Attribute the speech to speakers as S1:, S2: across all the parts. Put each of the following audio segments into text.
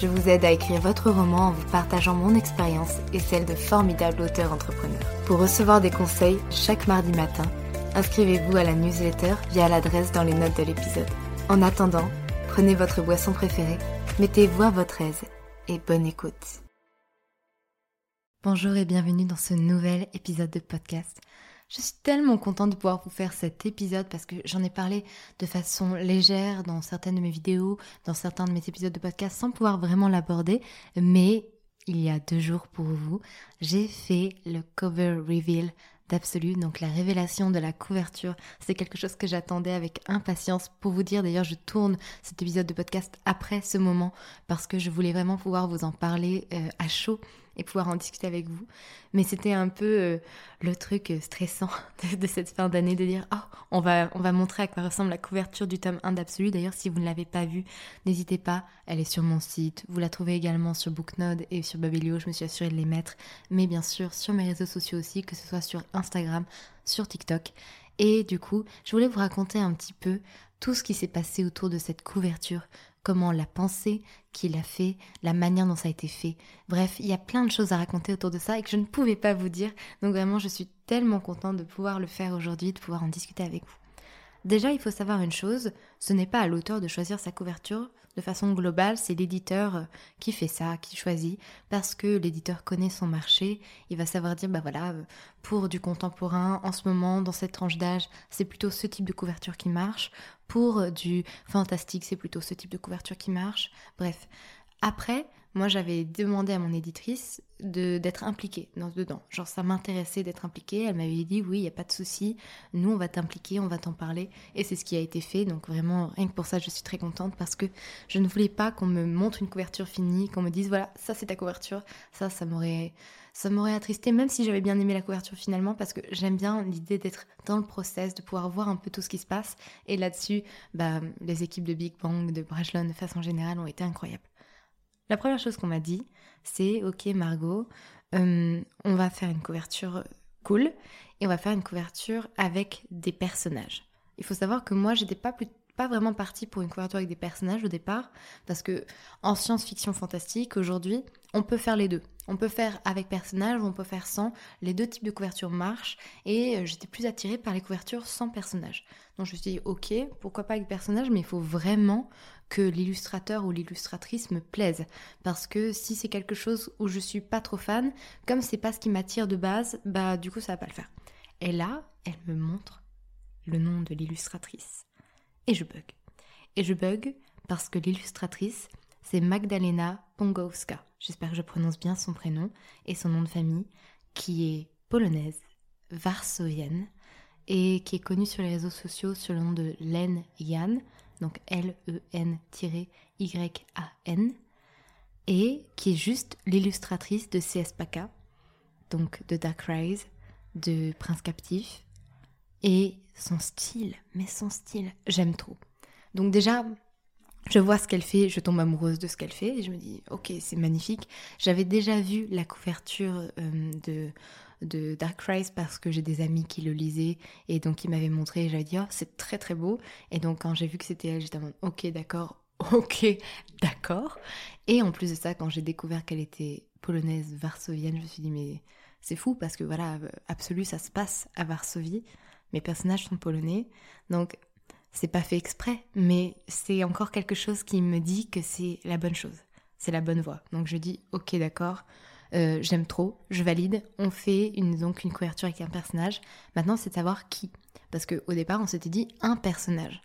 S1: je vous aide à écrire votre roman en vous partageant mon expérience et celle de formidables auteurs entrepreneurs. Pour recevoir des conseils chaque mardi matin, inscrivez-vous à la newsletter via l'adresse dans les notes de l'épisode. En attendant, prenez votre boisson préférée, mettez-vous à votre aise et bonne écoute. Bonjour et bienvenue dans ce nouvel épisode de podcast. Je suis tellement contente de pouvoir vous faire cet épisode parce que j'en ai parlé de façon légère dans certaines de mes vidéos, dans certains de mes épisodes de podcast sans pouvoir vraiment l'aborder. Mais il y a deux jours pour vous, j'ai fait le cover reveal d'Absolu, donc la révélation de la couverture. C'est quelque chose que j'attendais avec impatience. Pour vous dire, d'ailleurs, je tourne cet épisode de podcast après ce moment parce que je voulais vraiment pouvoir vous en parler euh, à chaud et pouvoir en discuter avec vous. Mais c'était un peu euh, le truc euh, stressant de, cette fin d'année de dire oh, on va, on va montrer à quoi ressemble la couverture du tome 1 d'Absolu. D'ailleurs, si vous ne l'avez pas vue, n'hésitez pas, elle est sur mon site. Vous la trouvez également sur Booknode et sur Babelio, je me suis assurée de les mettre. Mais bien sûr, sur mes réseaux sociaux aussi, que ce soit sur Instagram, sur TikTok. Et du coup, je voulais vous raconter un petit peu tout ce qui s'est passé autour de cette couverture, comment la pensée qu'il a fait, la manière dont ça a été fait. Bref, il y a plein de choses à raconter autour de ça et que je ne pouvais pas vous dire. Donc vraiment, je suis tellement contente de pouvoir le faire aujourd'hui, de pouvoir en discuter avec vous. Déjà, il faut savoir une chose, ce n'est pas à l'auteur de choisir sa couverture. De façon globale, c'est l'éditeur euh, qui fait ça, qui choisit, parce que l'éditeur connaît son marché. Il va savoir dire, bah voilà, euh, pour du contemporain, en ce moment, dans cette tranche d'âge, c'est plutôt ce type de couverture qui marche. Pour euh, du fantastique, c'est plutôt ce type de couverture qui marche. Bref. Après, moi j'avais demandé à mon éditrice d'être impliquée dans dedans. Genre ça m'intéressait d'être impliquée. Elle m'avait dit oui, il n'y a pas de souci. Nous on va t'impliquer, on va t'en parler. Et c'est ce qui a été fait. Donc vraiment rien que pour ça je suis très contente parce que je ne voulais pas qu'on me montre une couverture finie, qu'on me dise voilà ça c'est ta couverture. Ça ça m'aurait ça m'aurait attristé même si j'avais bien aimé la couverture finalement parce que j'aime bien l'idée d'être dans le process, de pouvoir voir un peu tout ce qui se passe. Et là-dessus, bah, les équipes de Big Bang, de Brajlon de façon générale ont été incroyables. La première chose qu'on m'a dit, c'est Ok, Margot, euh, on va faire une couverture cool et on va faire une couverture avec des personnages. Il faut savoir que moi, j'étais pas pas vraiment partie pour une couverture avec des personnages au départ, parce que en science-fiction fantastique, aujourd'hui, on peut faire les deux. On peut faire avec personnages, on peut faire sans. Les deux types de couvertures marchent, et euh, j'étais plus attirée par les couvertures sans personnages. Donc je me suis dit, ok, pourquoi pas avec personnages, mais il faut vraiment que l'illustrateur ou l'illustratrice me plaise. Parce que si c'est quelque chose où je suis pas trop fan, comme c'est pas ce qui m'attire de base, bah du coup ça va pas le faire. Et là, elle me montre le nom de l'illustratrice. Et je bug. Et je bug parce que l'illustratrice, c'est Magdalena Pongowska. J'espère que je prononce bien son prénom et son nom de famille, qui est polonaise, varsovienne, et qui est connue sur les réseaux sociaux sous le nom de Len Jan donc L-E-N-Y-A-N, et qui est juste l'illustratrice de CS Paca, donc de Dark Rise, de Prince Captif, et son style, mais son style, j'aime trop. Donc déjà, je vois ce qu'elle fait, je tombe amoureuse de ce qu'elle fait, et je me dis, ok, c'est magnifique. J'avais déjà vu la couverture euh, de de Dark Rise parce que j'ai des amis qui le lisaient et donc ils m'avaient montré et j'avais dit oh, c'est très très beau. Et donc quand j'ai vu que c'était elle j'étais en mode ok d'accord ok d'accord. Et en plus de ça quand j'ai découvert qu'elle était polonaise varsovienne je me suis dit mais c'est fou parce que voilà Absolu ça se passe à Varsovie. Mes personnages sont polonais. Donc c'est pas fait exprès mais c'est encore quelque chose qui me dit que c'est la bonne chose c'est la bonne voie donc je dis ok d'accord euh, j'aime trop, je valide, on fait une, donc une couverture avec un personnage. Maintenant, c'est de savoir qui. Parce qu'au départ, on s'était dit un personnage.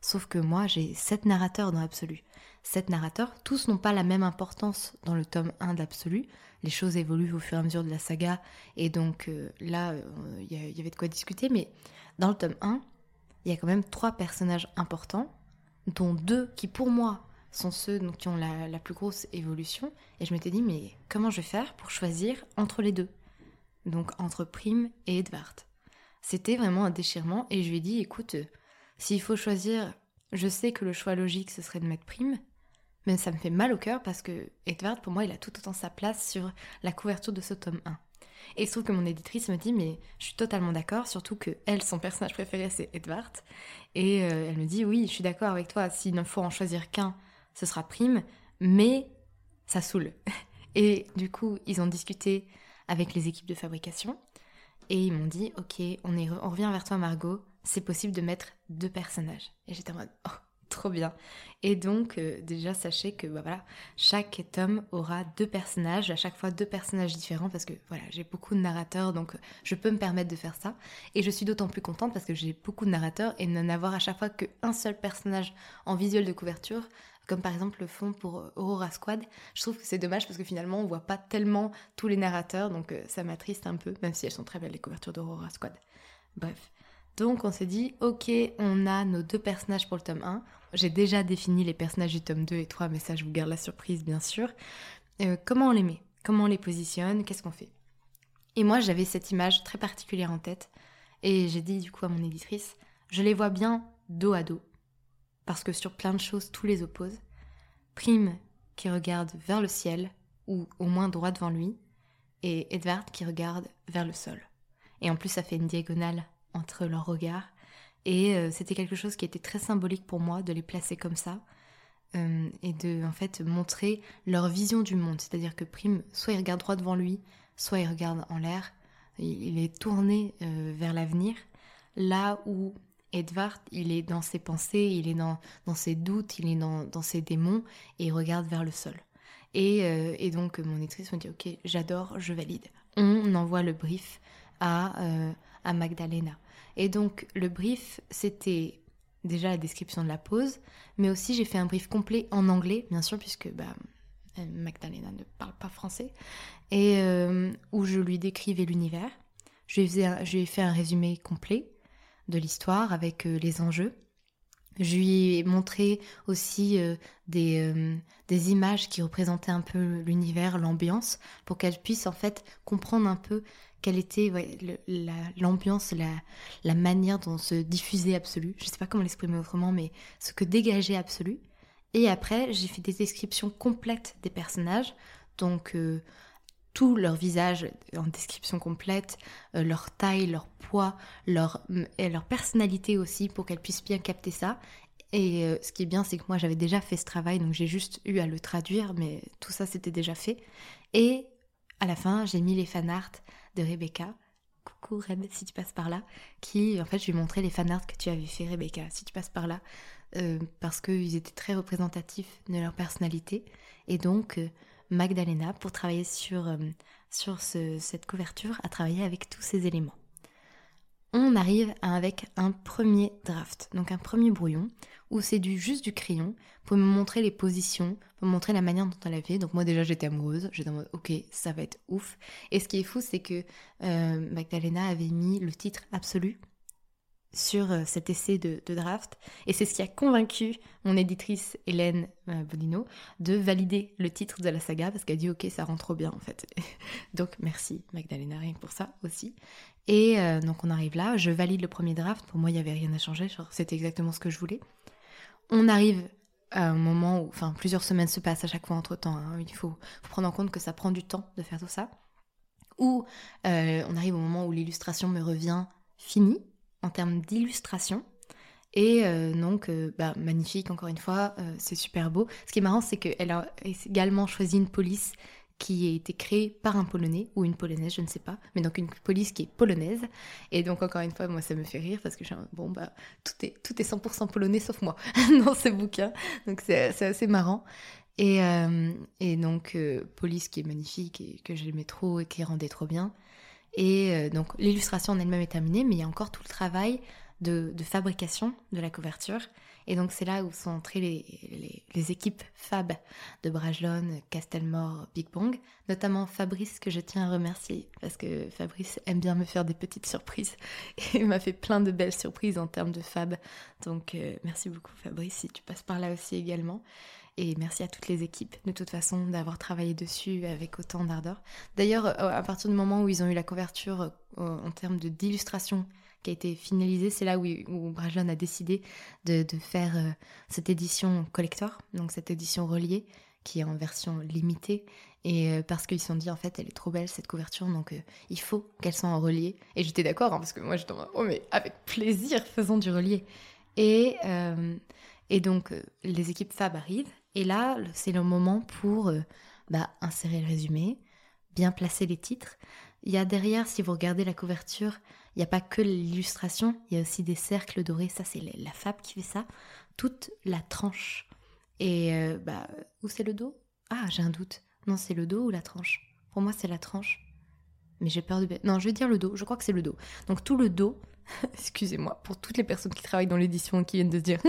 S1: Sauf que moi, j'ai sept narrateurs dans l'absolu. Sept narrateurs, tous n'ont pas la même importance dans le tome 1 d'absolu. Les choses évoluent au fur et à mesure de la saga, et donc euh, là, il euh, y, avait de quoi discuter, mais dans le tome 1, il y a quand même trois personnages importants, dont deux qui, pour moi, sont ceux qui ont la, plus grosse évolution. Et je m'étais dit, mais comment je vais faire pour choisir entre les deux? Donc entre Prime et Edvard. C'était vraiment un déchirement et je lui ai dit, écoute, s'il faut choisir, je sais que le choix logique, ce serait de mettre Prime, mais ça me fait mal au cœur parce que Edvard, pour moi, il a tout autant sa place sur la couverture de ce tome 1. Et il se trouve que mon éditrice me dit, mais je suis totalement d'accord, surtout que elle, son personnage préféré, c'est Edvard. Et euh, elle me dit, oui, je suis d'accord avec toi, s'il ne faut en choisir qu'un, ce sera prime, mais ça saoule. Et du coup, ils ont discuté avec les équipes de fabrication et ils m'ont dit Ok, on, est, on revient vers toi, Margot, c'est possible de mettre deux personnages. Et j'étais en mode Oh, trop bien. Et donc, euh, déjà, sachez que bah, voilà, chaque tome aura deux personnages, à chaque fois deux personnages différents, parce que voilà, j'ai beaucoup de narrateurs, donc je peux me permettre de faire ça. Et je suis d'autant plus contente parce que j'ai beaucoup de narrateurs et n'en avoir à chaque fois qu'un seul personnage en visuel de couverture, comme par exemple le fond pour euh, Aurora Squad. Je trouve que c'est dommage parce que finalement on voit pas tellement tous les narrateurs, donc euh, ça m'attriste un peu, même si elles sont très belles les couvertures d'Aurora Squad. Bref. Donc on s'est dit, ok, on a nos deux personnages pour le tome 1. J'ai déjà défini les personnages du tome 2 et 3, mais ça je vous garde la surprise bien sûr. Euh, comment on les met? Comment on les positionne? Qu'est-ce qu'on fait? Et moi j'avais cette image très particulière en tête, et j'ai dit du coup à mon éditrice, je les vois bien dos à dos parce que sur plein de choses, tout les oppose. Prime qui regarde vers le ciel, ou au moins droit devant lui, et Edward qui regarde vers le sol. Et en plus, ça fait une diagonale entre leurs regards. Et euh, c'était quelque chose qui était très symbolique pour moi de les placer comme ça. Euh, et de en fait montrer leur vision du monde. C'est-à-dire que Prime, soit il regarde droit devant lui, soit il regarde en l'air. Il est tourné euh, vers l'avenir, là où Edvard, il est dans ses pensées, il est dans, dans ses doutes, il est dans, dans, ses démons et il regarde vers le sol. Et, et donc mon éditrice me dit ok, j'adore, je valide. On envoie le brief à, à Magdalena. Et donc le brief, c'était déjà la description de la pause, mais aussi j'ai fait un brief complet en anglais, bien sûr, puisque bah, euh, Magdalena ne parle pas français, et où je lui décrivais l'univers. Je, je lui ai fait un résumé complet de l'histoire avec euh, les enjeux. Je lui ai montré aussi euh, des, euh, des, images qui représentaient un peu l'univers, l'ambiance, pour qu'elle puisse en fait comprendre un peu quelle était l'ambiance, la, la, manière dont se diffusait Absolu. Je ne sais pas comment l'exprimer autrement, mais ce que dégageait Absolu. Et après, j'ai fait des descriptions complètes des personnages, donc tout leur visage en description complète, euh, leur taille, leur poids, leur, et leur personnalité aussi pour qu'elles puissent bien capter ça. Et euh, ce qui est bien, c'est que moi j'avais déjà fait ce travail, donc j'ai juste eu à le traduire, mais tout ça c'était déjà fait. Et à la fin, j'ai mis les fanarts de Rebecca. Coucou Reb, si tu passes par là. Qui, en fait, je lui ai montré les fanarts que tu avais fait, Rebecca, si tu passes par là. Euh, parce qu'ils étaient très représentatifs de leur personnalité. Et donc, Magdalena pour travailler sur, euh, sur cette couverture, à travailler avec tous ces éléments. On arrive avec un premier draft, donc un premier brouillon, où c'est du, juste du crayon pour me montrer les positions, pour me montrer la manière dont elle avait. Donc moi déjà j'étais amoureuse, j'étais en mode ok ça va être ouf. Et ce qui est fou c'est que euh, Magdalena avait mis le titre absolu sur euh, cet essai de, draft. Et c'est ce qui a convaincu mon éditrice Hélène euh, Bodino de valider le titre de la saga parce qu'elle dit ok ça rend trop bien en fait. donc merci Magdalena rien pour ça aussi. Et euh, donc on arrive là, je valide le premier draft, pour moi il n'y avait rien à changer, c'était exactement ce que je voulais. On arrive à un moment où, enfin plusieurs semaines se passent à chaque fois entre temps, hein. il faut, faut prendre en compte que ça prend du temps de faire tout ça où on arrive au moment où l'illustration me revient finie en termes d'illustration. Et donc, bah, magnifique, encore une fois, c'est super beau. Ce qui est marrant, c'est qu'elle a également choisi une police qui a été créée par un Polonais ou une Polonaise, je ne sais pas, mais donc une police qui est polonaise. Et donc encore une fois, moi ça me fait rire parce que bon bah tout est tout est 100% polonais sauf moi dans ce bouquin, donc c'est assez marrant. Et, euh, donc euh, police qui est magnifique et que j'aimais trop et qui rendait trop bien. Et euh, donc l'illustration en elle-même est terminée, mais il y a encore tout le travail de, fabrication de la couverture. Et donc c'est là où sont entrées les, équipes Fab de Brajlon, Castelmore, Big Bang, notamment Fabrice que je tiens à remercier parce que Fabrice aime bien me faire des petites surprises et m'a fait plein de belles surprises en termes de Fab. Donc euh, merci beaucoup Fabrice si tu passes par là aussi également. Et merci à toutes les équipes, de toute façon, d'avoir travaillé dessus avec autant d'ardeur. D'ailleurs, euh, à partir du moment où ils ont eu la couverture euh, en termes d'illustration qui a été finalisé. C'est là où, où a décidé de, faire euh, cette édition collector, donc cette édition reliée, qui est en version limitée. Et parce qu'ils se sont dit, en fait, elle est trop belle cette couverture, donc il faut qu'elle soit en relié. Et j'étais d'accord, hein, parce que moi j'étais en oh, mais avec plaisir, faisons du relié. Et, et donc, les équipes Fab arrivent. Et là, c'est le moment pour bah, insérer le résumé, bien placer les titres. Il y a derrière, si vous regardez la couverture, il n'y a pas que l'illustration, il y a aussi des cercles dorés. Ça, c'est la fab qui fait ça. Toute la tranche. Et euh, bah, où c'est le dos? Ah, j'ai un doute. Non, c'est le dos ou la tranche? Pour moi, c'est la tranche. Mais j'ai peur de. Non, je vais dire le dos. Je crois que c'est le dos. Donc, tout le dos. Excusez-moi, pour toutes les personnes qui travaillent dans l'édition qui viennent de dire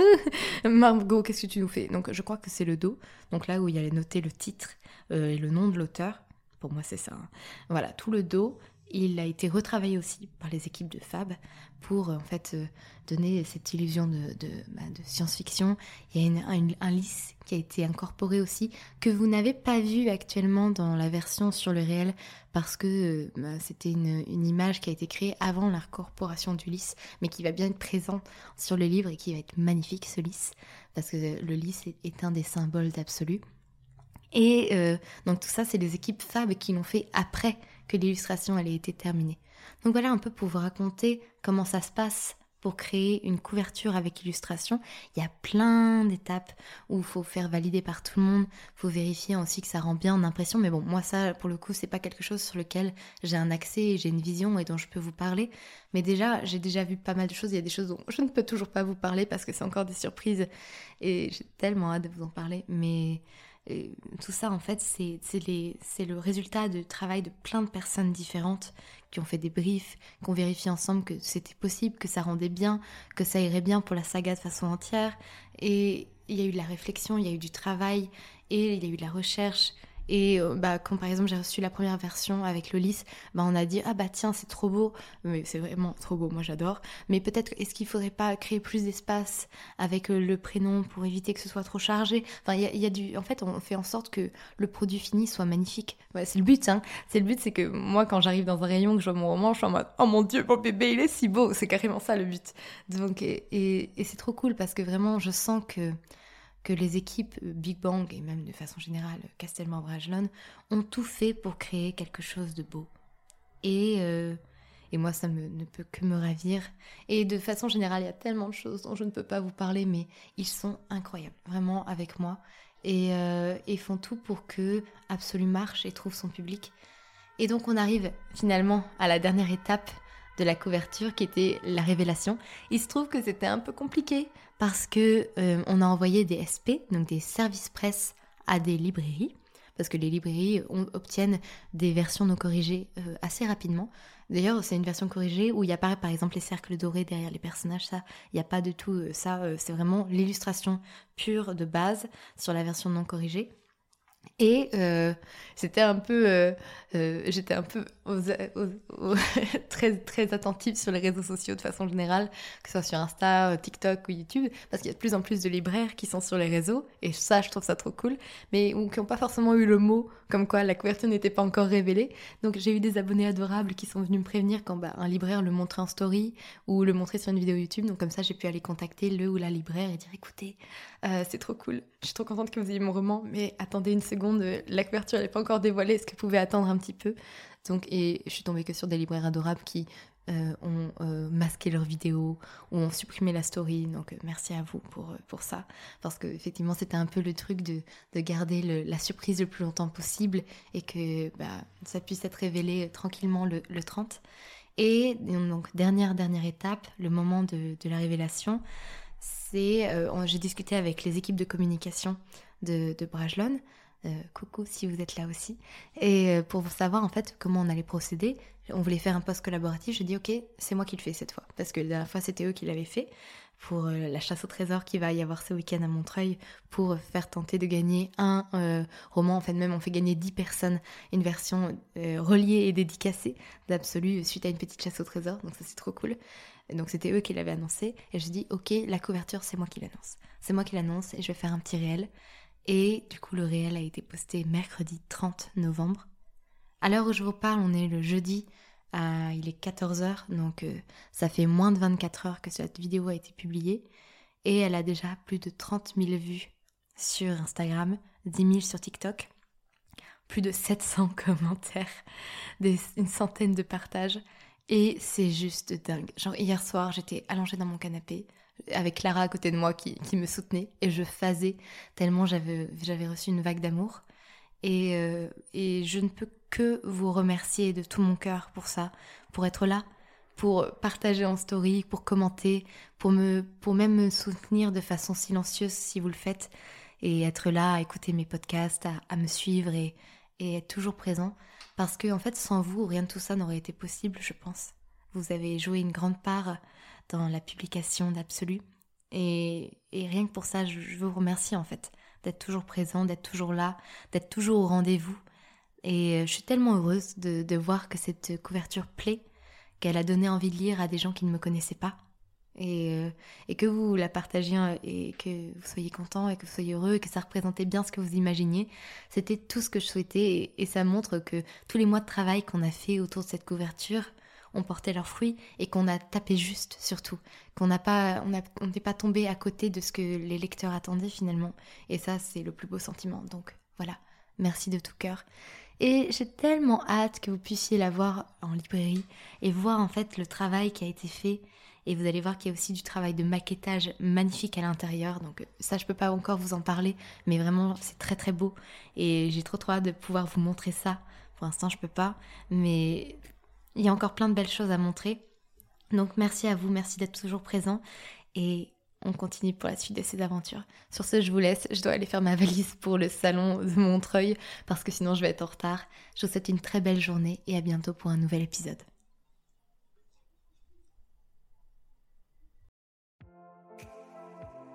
S1: Margot, qu'est-ce que tu nous fais? Donc, je crois que c'est le dos. Donc, là où il y a noté le titre euh, et le nom de l'auteur. Pour moi, c'est ça. Hein. Voilà, tout le dos. Il a été retravaillé aussi par les équipes de Fab pour en fait euh, donner cette illusion de, bah, science-fiction. Il y a un lisse qui a été incorporé aussi que vous n'avez pas vu actuellement dans la version sur le réel parce que euh, bah, c'était une, image qui a été créée avant l'incorporation du lisse mais qui va bien être présent sur le livre et qui va être magnifique ce lisse parce que le lisse est, un des symboles d'absolu. Et euh, donc tout ça, c'est les équipes Fab qui l'ont fait après que l'illustration elle ait été terminée. Donc voilà un peu pour vous raconter comment ça se passe pour créer une couverture avec illustration. Il y a plein d'étapes où il faut faire valider par tout le monde, il faut vérifier aussi que ça rend bien en impression. Mais bon, moi ça, pour le coup, c'est pas quelque chose sur lequel j'ai un accès, j'ai une vision et dont je peux vous parler. Mais déjà, j'ai déjà vu pas mal de choses. Il y a des choses dont je ne peux toujours pas vous parler parce que c'est encore des surprises et j'ai tellement hâte de vous en parler. Mais tout ça, en fait, c'est le résultat du travail de plein de personnes différentes qui ont fait des briefs, qui ont vérifié ensemble que c'était possible, que ça rendait bien, que ça irait bien pour la saga de façon entière. Et il y a eu de la réflexion, il y a eu du travail, et il y a eu de la recherche, et euh, bah, quand par exemple j'ai reçu la première version avec le lys, bah, on a dit ah bah tiens c'est trop beau, mais c'est vraiment trop beau, moi j'adore. Mais peut-être est-ce qu'il faudrait pas créer plus d'espace avec euh, le prénom pour éviter que ce soit trop chargé? Enfin il y a, du, en fait on fait en sorte que le produit fini soit magnifique. c'est le but, hein. C'est le but, c'est que moi quand j'arrive dans un rayon que je vois mon roman, je suis en mode oh mon dieu mon bébé il est si beau. C'est carrément ça le but. Donc et c'est trop cool parce que vraiment je sens que que les équipes Big Bang et même de façon générale Castelman Brajlon ont tout fait pour créer quelque chose de beau. Et, euh, et moi, ça ne peut que me ravir. Et de façon générale, il y a tellement de choses dont je ne peux pas vous parler, mais ils sont incroyables, vraiment avec moi. Et, euh, font tout pour que Absolu marche et trouve son public. Et donc on arrive finalement à la dernière étape de la couverture qui était la révélation. Il se trouve que c'était un peu compliqué parce que euh, on a envoyé des SP, donc des services presse, à des librairies, parce que les librairies obtiennent des versions non corrigées euh, assez rapidement. D'ailleurs, c'est une version corrigée où il y a pas, par exemple, les cercles dorés derrière les personnages. Ça, il n'y a pas de tout euh, ça. c'est vraiment l'illustration pure de base sur la version non corrigée. Et euh, c'était un peu, euh, euh, j'étais un peu très très attentive sur les réseaux sociaux de façon générale, que ce soit sur Insta, TikTok ou YouTube, parce qu'il y a de plus en plus de libraires qui sont sur les réseaux, et ça, je trouve ça trop cool, mais ou qui n'ont pas forcément eu le mot, comme quoi la couverture n'était pas encore révélée. Donc j'ai eu des abonnés adorables qui sont venus me prévenir quand bah, un libraire le montrait en story ou le montrait sur une vidéo YouTube. Donc comme ça, j'ai pu aller contacter le ou la libraire et dire écoutez, c'est trop cool, je suis trop contente que vous ayez mon roman, mais attendez une seconde, la couverture n'est pas encore dévoilée, est-ce que vous pouvez attendre un petit peu? Donc, et je suis tombée que sur des libraires adorables qui euh, ont euh, masqué leurs vidéos ou ont supprimé la story. Donc, merci à vous pour, pour ça. Parce que effectivement, c'était un peu le truc de, de garder la surprise le plus longtemps possible et que bah, ça puisse être révélé tranquillement le, le 30. Et donc, dernière, dernière étape, le moment de la révélation, c'est, j'ai discuté avec les équipes de communication de, de Brajlon, euh, coucou si vous êtes là aussi. Et euh, pour savoir en fait comment on allait procéder, on voulait faire un post collaboratif. Je dis ok, c'est moi qui le fais cette fois parce que la dernière fois c'était eux qui l'avaient fait pour euh, la chasse au trésor qui va y avoir ce week-end à Montreuil pour faire tenter de gagner un roman. En fait, même on fait gagner 10 personnes une version reliée et dédicacée d'Absolu suite à une petite chasse au trésor. Donc ça c'est trop cool. Donc c'était eux qui l'avaient annoncé et je dis ok, la couverture c'est moi qui l'annonce. C'est moi qui l'annonce et je vais faire un petit réel. Et du coup, le réel a été posté mercredi 30 novembre. À l'heure où je vous parle, on est le jeudi, il est 14h, donc euh, ça fait moins de 24 heures que cette vidéo a été publiée. Et elle a déjà plus de 30 000 vues sur Instagram, 10 000 sur TikTok, plus de 700 commentaires, une centaine de partages. Et c'est juste dingue. Genre hier soir, j'étais allongée dans mon canapé, avec Clara à côté de moi qui, me soutenait et je faisais tellement j'avais, reçu une vague d'amour. Et, euh, et je ne peux que vous remercier de tout mon cœur pour ça, pour être là, pour partager en story, pour commenter, pour, me, pour même me soutenir de façon silencieuse si vous le faites, et être là à écouter mes podcasts, à, me suivre et, et être toujours présent. Parce que en fait, sans vous, rien de tout ça n'aurait été possible, je pense. Vous avez joué une grande part dans la publication d'Absolu. Et, rien que pour ça, je, vous remercie en fait d'être toujours présent, d'être toujours là, d'être toujours au rendez-vous. Et euh, je suis tellement heureuse de, voir que cette couverture plaît, qu'elle a donné envie de lire à des gens qui ne me connaissaient pas. Et, euh, et, que vous la partagiez euh, et que vous soyez content et que vous soyez heureux et que ça représentait bien ce que vous imaginiez. C'était tout ce que je souhaitais et ça montre que tous les mois de travail qu'on a fait autour de cette couverture, ont porté leurs fruits et qu'on a tapé juste surtout, qu'on n'a pas, on n'est pas tombé à côté de ce que les lecteurs attendaient finalement. Et ça, c'est le plus beau sentiment. Donc voilà, merci de tout cœur. Et j'ai tellement hâte que vous puissiez la voir en librairie et voir en fait le travail qui a été fait. Et vous allez voir qu'il y a aussi du travail de maquettage magnifique à l'intérieur. Donc ça, je peux pas encore vous en parler, mais vraiment, c'est très très beau. Et j'ai trop trop hâte de pouvoir vous montrer ça. Pour l'instant, je peux pas, mais il y a encore plein de belles choses à montrer. Donc merci à vous, merci d'être toujours présent et on continue pour la suite de ces aventures. Sur ce, je vous laisse, je dois aller faire ma valise pour le salon de Montreuil parce que sinon je vais être en retard. Je vous souhaite une très belle journée et à bientôt pour un nouvel épisode.